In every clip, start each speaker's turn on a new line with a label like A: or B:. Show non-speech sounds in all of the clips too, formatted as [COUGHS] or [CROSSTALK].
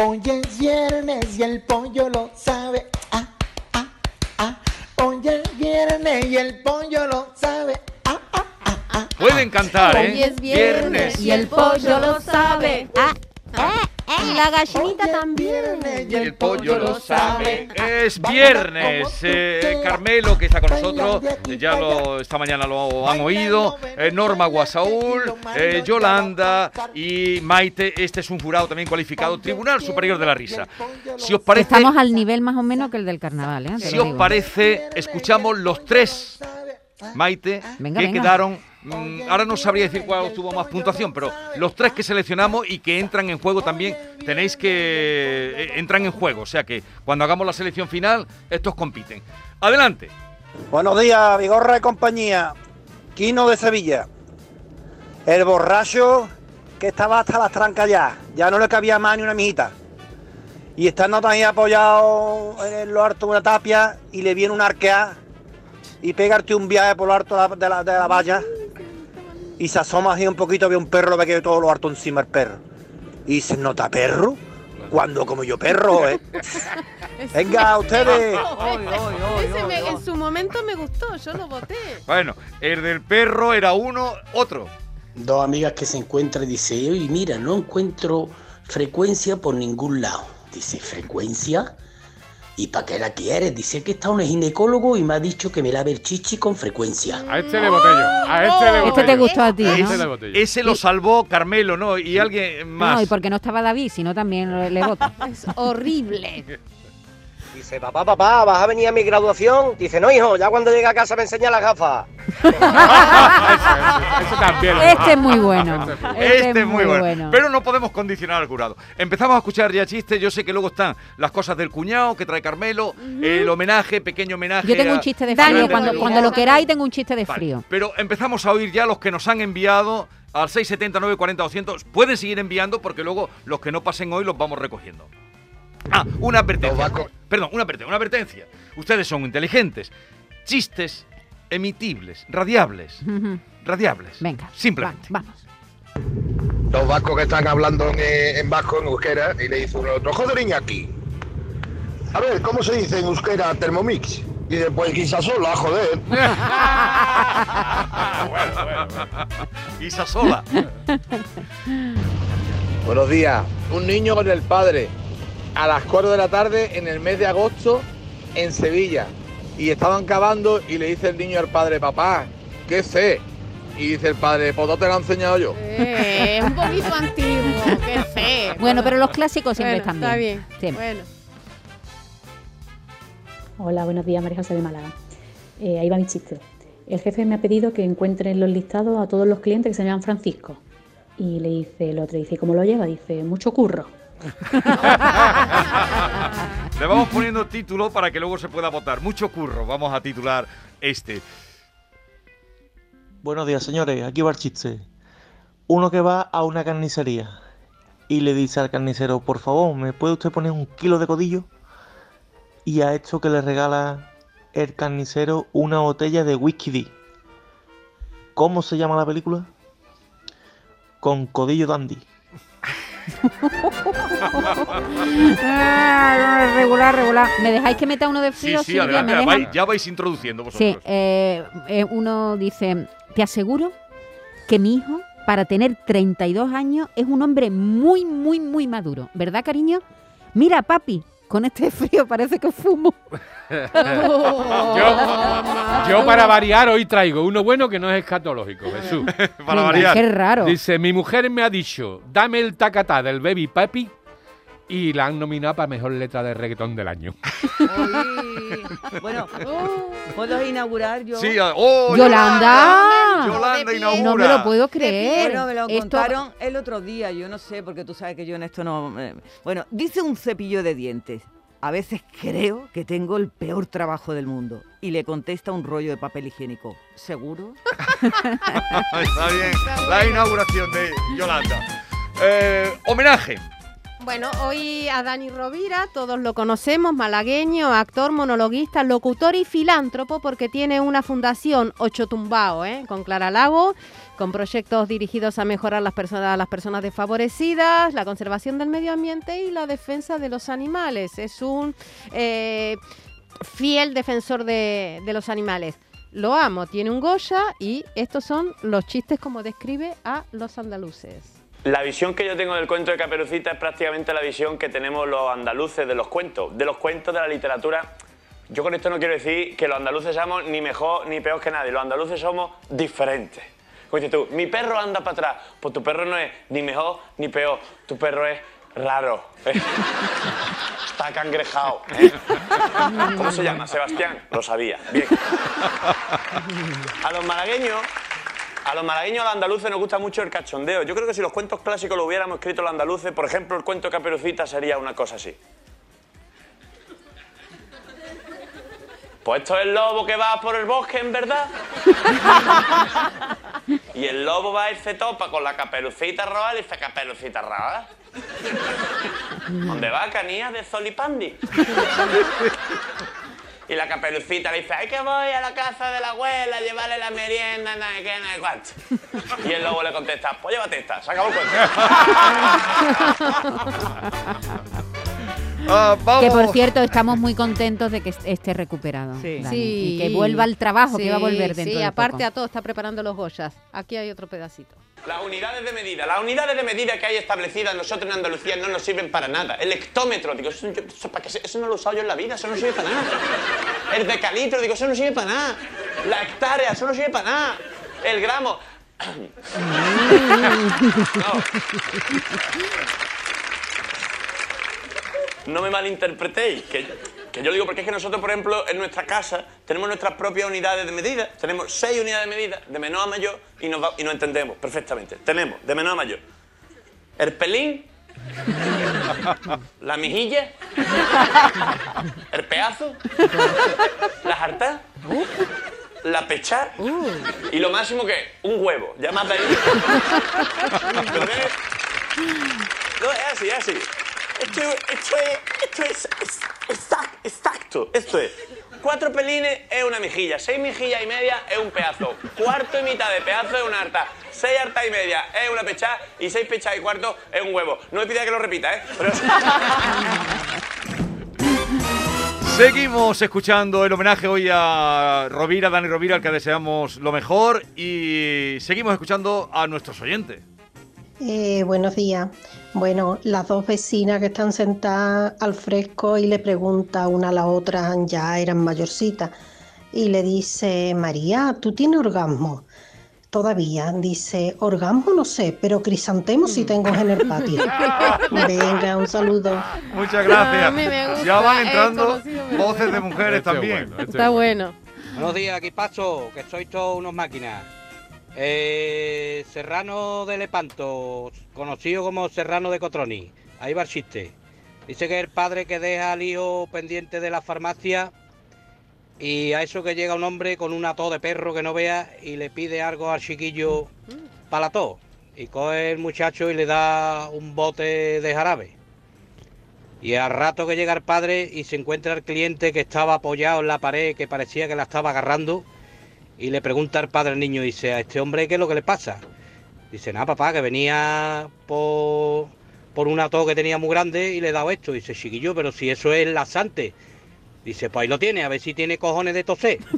A: Hoy es viernes y el pollo lo sabe. Ah, ah, ah. Hoy es viernes y el pollo lo sabe. Ah, ah, ah, ah.
B: Pueden cantar, ¿eh?
C: Hoy es viernes y el pollo lo sabe.
D: Ah, y la gallinita también.
B: Y el pollo lo sabe. Es viernes. eh, Carmelo, que está con nosotros, eh, ya lo, esta mañana lo han oído. eh, Norma Guasaúl, eh, Yolanda y Maite. Este es un jurado también cualificado, Tribunal Superior de la Risa. Si os parece,
D: Estamos al nivel más o menos que el del carnaval, ¿eh?
B: Si os parece, escuchamos los tres, Maite,
D: Venga,
B: que
D: venga.
B: quedaron. Mm, ahora no sabría decir cuál tuvo más puntuación, pero los tres que seleccionamos y que entran en juego también tenéis que eh, entran en juego, o sea que cuando hagamos la selección final estos compiten. Adelante.
E: Buenos días, Vigorra y compañía. Quino de Sevilla. El borracho que estaba hasta las trancas ya. Ya no le cabía más ni una mijita. Y estando ahí apoyado en lo harto de una tapia y le viene un arquea y pegarte un viaje por lo harto de la, de la- de la valla. Y se asoma así un poquito, ve un perro, ve que todo lo harto encima el perro. Y se nota perro. Cuando como yo perro, ¿eh? [LAUGHS] Venga, ustedes. [LAUGHS]
C: Ese me- en su momento me gustó, yo lo voté.
B: Bueno, el del perro era uno, otro.
F: Dos amigas que se encuentran y dice, oye, mira, no encuentro frecuencia por ningún lado. Dice, ¿frecuencia? ¿Y para qué la quieres? Dice que está un ginecólogo y me ha dicho que me lave el chichi con frecuencia.
G: A este le yo. A este le voté
D: Este te gustó a ti,
G: A
D: ¿no?
G: este le yo.
B: Ese lo salvó Carmelo, ¿no? Y alguien más.
D: No, y porque no estaba David, sino también le- voto. [LAUGHS]
C: Es horrible.
H: Dice, papá, papá, ¿vas a venir a mi graduación? Dice, no, hijo, ya cuando llegue a casa me enseña las gafas. [LAUGHS]
G: ese también.
D: Este es muy bueno.
B: Este es muy bueno. Pero no podemos condicionar al jurado. Empezamos a escuchar ya chistes. Yo sé que luego están las cosas del cuñado que trae Carmelo, el homenaje, pequeño homenaje.
D: Yo tengo
B: a-
D: un chiste de frío. Cuando, lo queráis, tengo un chiste de
B: Vale,
D: frío.
B: Pero empezamos a oír ya los que nos han enviado al 679 40 200. Pueden seguir enviando porque luego los que no pasen hoy los vamos recogiendo. Ah, una advertencia. Perdón, una advertencia, una advertencia. Ustedes son inteligentes. Chistes emitibles, radiables. Radiables.
D: Venga,
B: Simplemente.
D: va- vamos.
I: Los vascos que están hablando en, eh, en vasco, en euskera, y le dice uno al otro, joder, Iñaki. A ver, ¿cómo se dice en euskera Thermomix? Y después quizás sola, joder. [LAUGHS]
B: Isa sola.
J: Buenos días. Un niño con el padre a las 4 de la tarde en el mes de agosto en Sevilla. Y estaban cavando y le dice el niño al padre, papá, ¿qué sé? Y dice el padre, pues no te lo he enseñado yo.
C: Eh, es un poquito antiguo, qué fe.
D: Bueno, pero los clásicos siempre
C: Bueno,
D: están
C: está
D: bien.
C: bien.
D: Sí.
C: Bueno.
K: Hola, buenos días, María José de Málaga. Eh, ahí va mi chiste. El jefe me ha pedido que encuentre en los listados a todos los clientes que se llaman Francisco. Y le dice el otro, dice, ¿y cómo lo lleva? Dice, mucho curro.
B: Le vamos poniendo título para que luego se pueda votar. Mucho curro. Vamos a titular este.
L: Buenos días, señores. Aquí va el chiste. Uno que va a una carnicería y le dice al carnicero, por favor, ¿me puede usted poner un kilo de codillo? Y a esto que le regala el carnicero una botella de whisky D. ¿Cómo se llama la película? Con codillo dandy. [LAUGHS]
D: Ah, regular, regular. ¿Me dejáis que meta uno de
B: Sí,
D: frío?
B: sí,
D: Silvia?
B: adelante.
D: ¿Me
B: Ya vais, ya vais introduciendo
D: Sí,
B: vosotros.
D: eh, eh, uno dice, te aseguro que mi hijo, para tener 32 años, es un hombre muy, muy, muy maduro. ¿Verdad, cariño? Mira, papi, con este [LAUGHS] frío parece que fumo. [LAUGHS]
G: Yo, yo para variar hoy traigo uno bueno que no es escatológico, Jesús.
B: Para variar.
D: Qué raro.
G: Dice, mi mujer me ha dicho, dame el tacatá del Baby Papi y la han nominado para mejor letra de reggaetón del año.
M: Bueno, [LAUGHS] ¿puedo inaugurar yo?
B: Sí, ah, ¡oh,
D: ¡Yolanda!
B: Yolanda inaugura.
D: No me lo puedo creer.
M: Bueno, me lo
D: Esto-
M: contaron el otro día, yo no sé, porque tú sabes que yo en esto no... eh, Bueno, dice un cepillo de dientes. A veces creo que tengo el peor trabajo del mundo. Y le contesta un rollo de papel higiénico. ¿Seguro? [LAUGHS]
B: Está bien. La inauguración de Yolanda. Eh, homenaje.
C: Bueno, hoy a Dani Rovira, todos lo conocemos, malagueño, actor, monologuista, locutor y filántropo, porque tiene una fundación Ocho Tumbao, ¿eh? con Clara Lago, con proyectos dirigidos a mejorar las personas, a las personas desfavorecidas, la conservación del medio ambiente y la defensa de los animales. Es un eh, fiel defensor de, de los animales. Lo amo, tiene un Goya y estos son los chistes como describe a los andaluces.
N: La visión que yo tengo del cuento de Caperucita es prácticamente la visión que tenemos los andaluces de los cuentos, de los cuentos de la literatura. Yo con esto no quiero decir que los andaluces seamos ni mejor ni peor que nadie, los andaluces somos diferentes. Como dices tú, mi perro anda para atrás, pues tu perro no es ni mejor ni peor, tu perro es raro. [LAUGHS] Está cangrejado. ¿eh? ¿Cómo se llama? Sebastián. Lo sabía. Bien. A los malagueños a los malagueños, a los andaluces nos gusta mucho el cachondeo. Yo creo que si los cuentos clásicos lo hubiéramos escrito los andaluces, por ejemplo, el cuento Caperucita sería una cosa así. Pues esto es el lobo que va por el bosque, en verdad. Y el lobo va a irse topa con la caperucita roja y dice, caperucita roja. ¿Dónde va, canía de Zolipandi? Y la caperucita le dice, ay que voy a la casa de la abuela a llevarle la merienda, nada que de cuánto. Y el lobo le contesta, pues llévate esta, se acabó el cuento. [LAUGHS]
B: Ah, vamos.
D: Que por cierto, estamos muy contentos de que est- esté recuperado.
C: Sí.
D: Dani, Y que vuelva al trabajo, que va a volver dentro
C: Sí,
D: de
C: aparte
D: poco.
C: a todo está preparando los Goyas. Aquí hay otro pedacito.
N: Las unidades de medida, las unidades de medida que hay establecidas nosotros en Andalucía no nos sirven para nada. El hectómetro, digo, eso, yo- eso ¿para qué se- eso no lo he usado yo en la vida, eso no sirve para nada. El decalitro, digo, eso no sirve para nada. La hectárea, eso no sirve para nada. El gramo. [COUGHS] No. No me malinterpretéis, que, que yo digo porque es que nosotros, por ejemplo, en nuestra casa tenemos nuestras propias unidades de medida. Tenemos seis unidades de medida, de menor a mayor, y nos, va- y nos entendemos perfectamente. Tenemos, de menor a mayor, el pelín, la mejilla, el pedazo, la jarta, la pechar y lo máximo que es un huevo. Ya más de ahí. [LAUGHS] No, es así, es así. Esto, esto es, esto es, es- exact- exacto. Esto es. Cuatro pelines es una mejilla, seis mejillas y media es un pedazo, cuarto y mitad de pedazo es una harta, seis hartas y media es una pechada y seis pechadas y cuarto es un huevo. No me pida que lo repita, ¿eh?
B: Seguimos escuchando el homenaje hoy a Rovira, Dani Rovira, al que deseamos lo mejor. Y seguimos escuchando a nuestros oyentes.
O: Eh, buenos días. Bueno, las dos vecinas que están sentadas al fresco y le pregunta una a la otra, ya eran mayorcitas, y le dice, María, ¿tú tienes orgasmo? Todavía, dice, orgasmo no sé, pero crisantemo sí tengo en el patio. [LAUGHS] Venga, un saludo.
B: Muchas gracias.
O: A mí me gusta,
B: ya van entrando voces de mujeres
G: Este es
B: también.
G: bueno,
C: Está bueno.
P: Buenos días, equipazo, que sois todos unos máquinas. Eh, Serrano de Lepanto, conocido como Serrano de Cotroni. Ahí va el chiste. Dice que el padre que deja al hijo pendiente de la farmacia y a eso que llega un hombre con una tos de perro que no vea y le pide algo al chiquillo para la tos. Y coge el muchacho y le da un bote de jarabe. Y al rato que llega el padre y se encuentra el cliente que estaba apoyado en la pared, que parecía que la estaba agarrando, y le pregunta al padre al niño, dice, ¿a este hombre qué es lo que le pasa? Dice, nada, papá, que venía por, por una tos que tenía muy grande y le he dado esto. Dice, chiquillo, pero si eso es laxante. Dice, pues ahí lo tiene, a ver si tiene cojones de toser. [LAUGHS]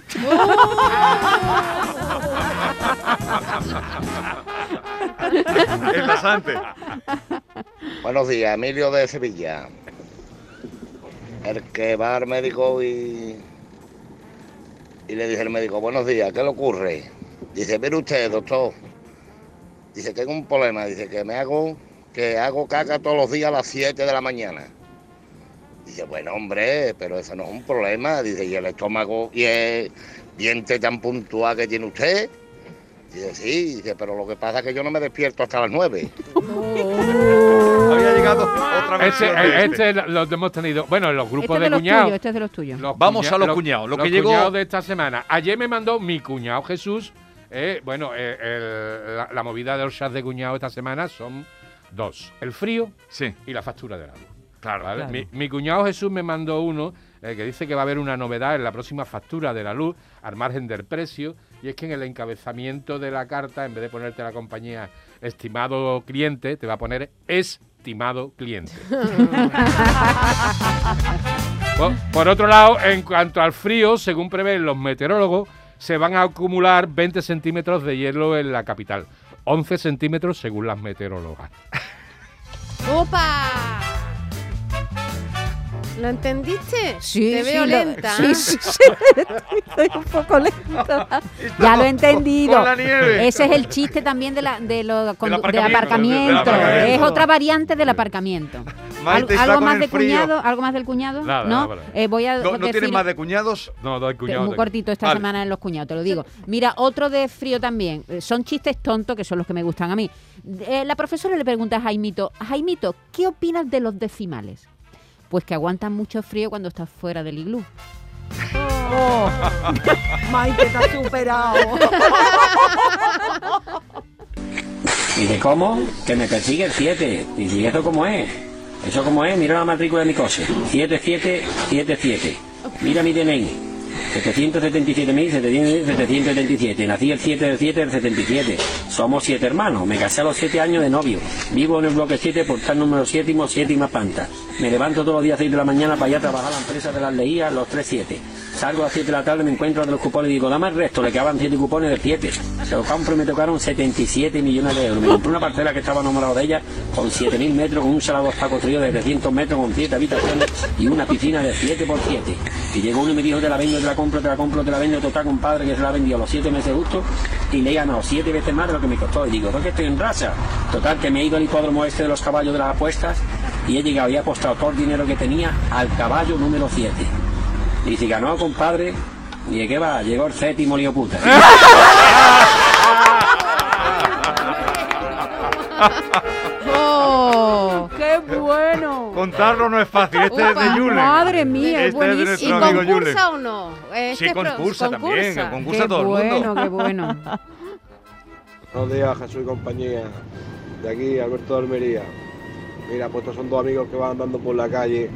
B: El lasante.
I: Buenos días, Emilio de Sevilla. El que va al médico y, y le dice el médico, buenos días, ¿qué le ocurre? Dice, mire usted, doctor. Dice, tengo un problema. Dice, que me hago, que hago caca todos los días a las 7 de la mañana. Dice, bueno, hombre, pero eso no es un problema. Dice, ¿y el estómago y el diente tan puntual que tiene usted? Dice, sí, dice, pero lo que pasa es que yo no me despierto hasta las 9.
G: Este, este lo hemos tenido. Bueno, en los grupos
D: Este es de
G: de,
D: los
G: cuñados.
D: tuyos, este es de los tuyos.
G: Los
B: Vamos
G: cuña-
B: a los cuñados, lo que llegó-
G: cuñados de esta semana. Ayer me mandó mi cuñado Jesús. eh, bueno, eh, el- la, la movida de los chats de cuñado esta semana son dos, el frío
B: Sí.
G: y la factura de la luz.
B: Claro.
G: ¿vale?
B: Claro.
G: Mi, mi cuñado Jesús me mandó uno eh, que dice que va a haber una novedad en la próxima factura de la luz al margen del precio y es que en el encabezamiento de la carta en vez de ponerte la compañía estimado cliente te va a poner estimado cliente. [LAUGHS] por, por otro lado, en cuanto al frío, según prevén los meteorólogos, se van a acumular 20 centímetros de hielo en la capital. 11 centímetros según las meteorólogas.
C: ¡Opa! ¿Lo entendiste?
D: Sí,
C: Te
D: sí,
C: veo
D: lo-
C: lenta.
D: sí, sí, sí, [LAUGHS] estoy un poco lenta. Ya lo he entendido.
B: con la nieve.
D: Ese es el chiste también de la, de lo, condu-
B: aparcamiento.
D: Es otra variante del aparcamiento.
B: Maite
D: ¿Algo
B: con
D: más de
B: frío.
D: cuñado? ¿Algo más del cuñado?
G: Nada,
D: ¿No?
G: nada.
D: Eh, voy a
B: ¿No, no
D: decir-
B: tienes más de cuñados?
G: No, dos
D: Te- Muy cortito esta
B: Vale.
D: semana en los cuñados, te lo digo. Mira, otro de frío también. Eh, Son chistes tontos que son los que me gustan a mí. Eh, la profesora le pregunta a Jaimito, Jaimito, ¿qué opinas de los decimales? Pues que aguantan mucho frío cuando estás fuera del iglú.
M: Oh, Maite te ha superado.
Q: Dice, ¿cómo? Que me persigue el 7. Dice, ¿y eso cómo es? ¿Eso cómo es? Mira la matrícula de mi coche. 7777. Mira mi DNI. 777.777. Nací el 7 del 7 del 77. Somos siete hermanos. Me casé a los 7 años de novio. Vivo en el bloque 7, portal número 7, séptima planta. Me levanto todos los días a 6 de la mañana para ir a trabajar a la empresa de las leías, los 3-7. Salgo a las 7 de la tarde, me encuentro de los cupones y digo, dame el resto, le quedaban 7 cupones del 7. Se los compro y me tocaron 77 millones de euros. Me compré una parcela que estaba enamorado de ella con 7.000 metros, con un salado está construido de 300 metros, con 7 habitaciones y una piscina de 7 por 7. Y llegó uno y me dijo, te la vendo, te la compro, te la compro, te la vendo, total compadre, que se la ha vendido a los 7 meses justo y le he ganado 7 veces más de lo que me costó. Y digo, ¿por qué estoy en raza? Total, que me he ido al hipódromo este de los caballos de las apuestas y he llegado y he apostado todo el dinero que tenía al caballo número 7. Y si ganó, compadre, ¿y de qué va? Llegó el séptimo lío puta. [LAUGHS]
D: ¡Oh! ¡Qué bueno!
B: Contarlo no es fácil. Este es de Yule.
D: madre mía,
B: Este es de
D: buenísimo.
B: nuestro
C: ¿Y
B: amigo Yule.
C: concursa o no? Este
B: Sí,
C: es pro-
B: concursa también,
C: concursa.
B: concursa
D: Qué
B: todo el mundo.
D: bueno, qué bueno. [LAUGHS]
R: Buenos días, Jesús y compañía. De aquí, Alberto de Almería. Mira, pues estos son dos amigos que van andando por la calle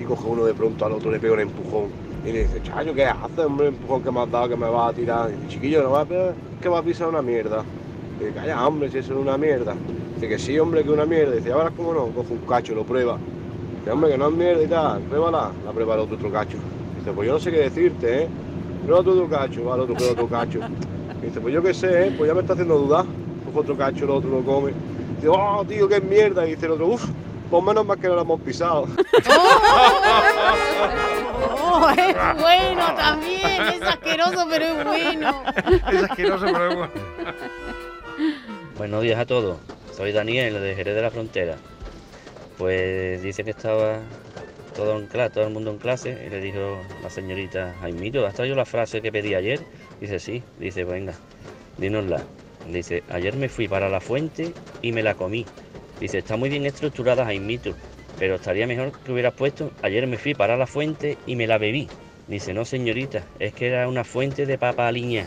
R: y coge uno de pronto al otro, le pega un empujón. Y le dice, chayo, ¿qué haces, hombre? El empujón que me has dado, que me vas a tirar. Y dice, chiquillo, no va a pegar, que va a pisar una mierda. Y dice, calla, hombre, si eso es una mierda. Dice que sí, hombre, que una mierda. Dice, ahora cómo no, coge un cacho, lo prueba. Dice, hombre, que no es mierda y tal, pruébala. La prueba el otro, otro cacho. Dice, pues yo no sé qué decirte, ¿eh? Prueba tú otro cacho, va, el otro prueba otro cacho. Dice, pues yo qué sé, ¿eh? Pues ya me está haciendo dudar. Coge otro cacho, el otro lo come. Dice, oh, tío, qué mierda. Y dice el otro, uff, pues menos mal que no lo hemos pisado.
C: Oh, [LAUGHS] es bueno también, es asqueroso, pero es bueno.
B: Es asqueroso, pero es bueno.
S: Buenos días a todos. Soy Daniel de Jerez de la Frontera. Pues dice que estaba todo en clase, todo el mundo en clase y le dijo la señorita Jaimito, ¿has traído la frase que pedí ayer? Dice, sí. Dice, venga, dínosla. Dice, ayer me fui para la fuente y me la comí. Dice, está muy bien estructurada Jaimito, pero estaría mejor que hubieras puesto, ayer me fui para la fuente y me la bebí. Dice, no señorita, es que era una fuente de papa aliña.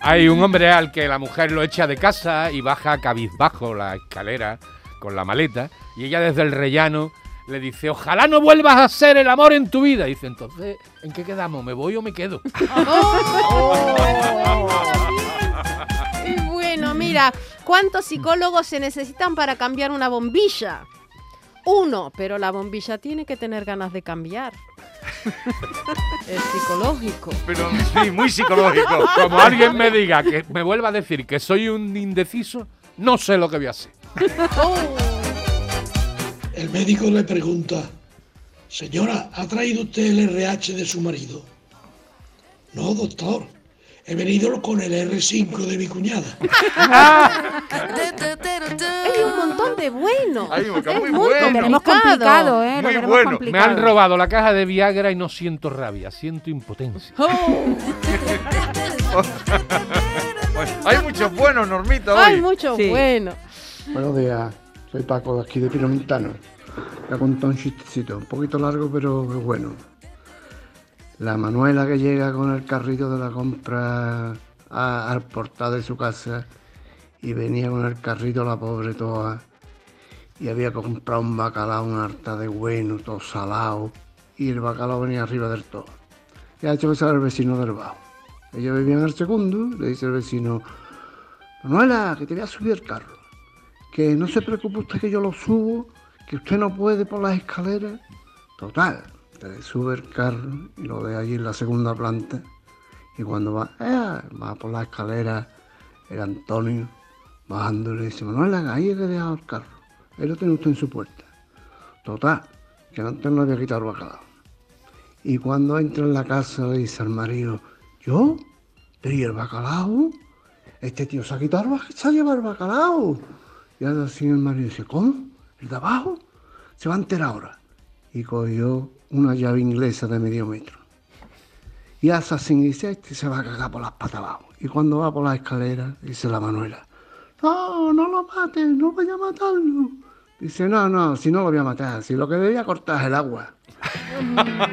G: Hay un hombre al que la mujer lo echa de casa y baja cabizbajo la escalera con la maleta y ella desde el rellano le dice, ojalá no vuelvas a hacer el amor en tu vida. dice, entonces, ¿en qué quedamos? ¿Me voy o me quedo?
C: Y [LAUGHS] [LAUGHS] bueno, mira, ¿cuántos psicólogos se necesitan para cambiar una bombilla? Uno, pero la bombilla tiene que tener ganas de cambiar. [LAUGHS] Es psicológico.
B: Pero sí, muy psicológico.
G: Como alguien me diga que me vuelva a decir que soy un indeciso, no sé lo que voy a hacer.
T: El médico le pregunta, señora, ¿ha traído usted el RH de su marido? No, doctor, he venido con el R5 de mi cuñada. [LAUGHS]
C: Hay un montón de buenos.
B: Hay un-
C: Es
B: muy bueno.
D: Tenemos complicado, ¿eh?
B: Muy bueno.
G: Me han robado la caja de Viagra y no siento rabia, siento impotencia. [LAUGHS]
B: Bueno, hay muchos buenos, Normita, hoy.
C: Hay muchos buenos.
U: Buenos días, soy Paco de aquí de Pinomontano. Voy a contar un chistecito, un poquito largo pero es bueno. La Manuela que llega con el carrito de la compra al portal de su casa y venía con el carrito la pobre toda y había comprado un bacalao, un harta de bueno, todo salado y el bacalao venía arriba del todo. Y ha hecho besar al vecino del bajo. Ella vivía en el segundo, le dice el vecino, Manuela, que te voy a subir el carro. Que no se preocupe usted que yo lo subo, que usted no puede por las escaleras. Total, sube el carro y lo ve allí en la segunda planta. Y cuando va, eh, va por la escalera, el Antonio bajando le dice, Manuela, ahí he dejado el carro. Ahí lo tiene usted en su puerta. Total, que antes no había quitado el bacalao. Y cuando entra en la casa le dice al marido, ¿yo? ¿Pero el bacalao? Este tío se ha quitado el se ha llevado el bacalao. Y ahora así el marido dice, ¿cómo? ¿El de abajo? Se va a enterar ahora. Y cogió una llave inglesa de medio metro. Y así y dice, este se va a cagar por las patas abajo. Y cuando va por las escaleras, dice la Manuela, no, no lo mates, no vaya a matarlo. Dice, no, no, si no lo voy a matar, si lo que debía cortar es el agua. [LAUGHS]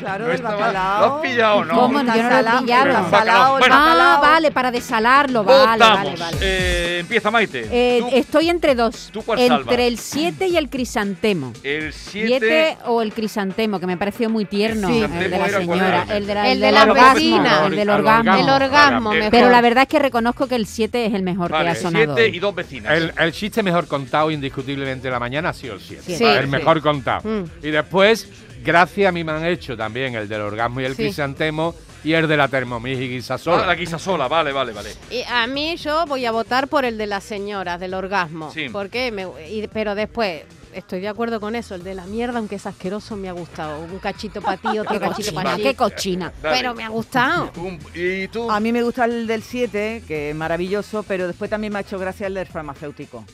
M: Claro,
B: No
M: el
B: estaba-
M: bacalao.
B: ¿Lo has pillado o no?
D: ¿Cómo? Yo no lo he pillado.
B: bacalao.
M: el
B: Bueno,
D: Ah,
M: bacalao.
D: vale, para desalarlo, vale, vale,
B: Votamos.
D: vale.
B: Eh, empieza Maite.
D: Eh, estoy entre dos.
B: ¿Tú cuál
D: entre
B: salvas?
D: el 7 y el crisantemo.
B: el
D: 7
B: 7.
D: o el crisantemo, que me pareció muy tierno.
B: Sí.
D: el de la
B: ¿Era cuál
D: señora. El de la,
C: El
D: el
C: de
D: del
C: la
D: orgasmo.
C: vecina.
D: El del orgasmo.
C: El orgasmo, mejor.
D: Pero la verdad es que reconozco que el 7 es el mejor que
B: Vale,
D: ha sonado.
B: 7
D: hoy.
B: y dos vecinas.
G: El, el chiste mejor contado indiscutiblemente de la mañana ha sido el 7.
C: Sí.
G: el
C: Sí.
G: mejor contado.
C: Mm.
G: Y después, gracias a mí me han hecho también el del orgasmo y el
C: Sí.
G: crisantemo y el de la termomix y guisasola.
B: Ah, la guisa sola, vale, vale, vale.
C: Y a mí yo voy a votar por el de las señoras, del orgasmo.
B: Sí.
C: Porque me, y- pero después, estoy de acuerdo con eso, el de la mierda, aunque es asqueroso, me ha gustado. Un cachito para ti, otro
D: Qué
C: cachito
D: cochina,
C: para ti.
D: qué cochina.
B: Dale.
C: Pero me ha gustado.
B: Un- ¿Y tú?
M: A mí me gusta el del 7, que es maravilloso, pero después también me ha hecho gracia el del farmacéutico.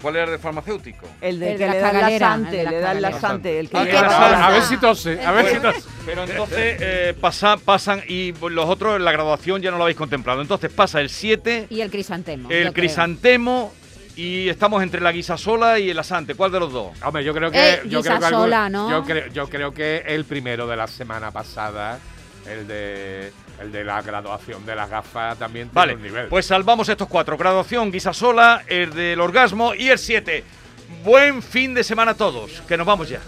B: ¿Cuál era el del farmacéutico?
M: El de
D: El
M: que
D: de
M: le
D: la
M: da el
D: cagalera,
M: lasante,
D: el de la
M: le da el
D: cagalera.
M: lasante, el que
B: Ah, que
M: la
G: a ver si tose, a ver si tose.
B: Pero entonces eh, pasa- pasan y los otros en la graduación ya no lo habéis contemplado. Entonces pasa el 7,
D: Y el crisantemo.
B: el
D: creo.
B: crisantemo y estamos entre la guisa sola y el asante. ¿Cuál de los dos?
G: Hombre, yo creo que.
D: Eh,
G: yo, creo que
D: guisasola,
G: algún-
D: ¿no?
G: yo, creo, yo creo que el primero de la semana pasada, el de, el de la graduación de las gafas, también tiene
B: Vale,
G: un nivel.
B: pues salvamos estos cuatro. Graduación, guisa sola, el del orgasmo y el 7. Buen fin de semana a todos, que nos vamos ya.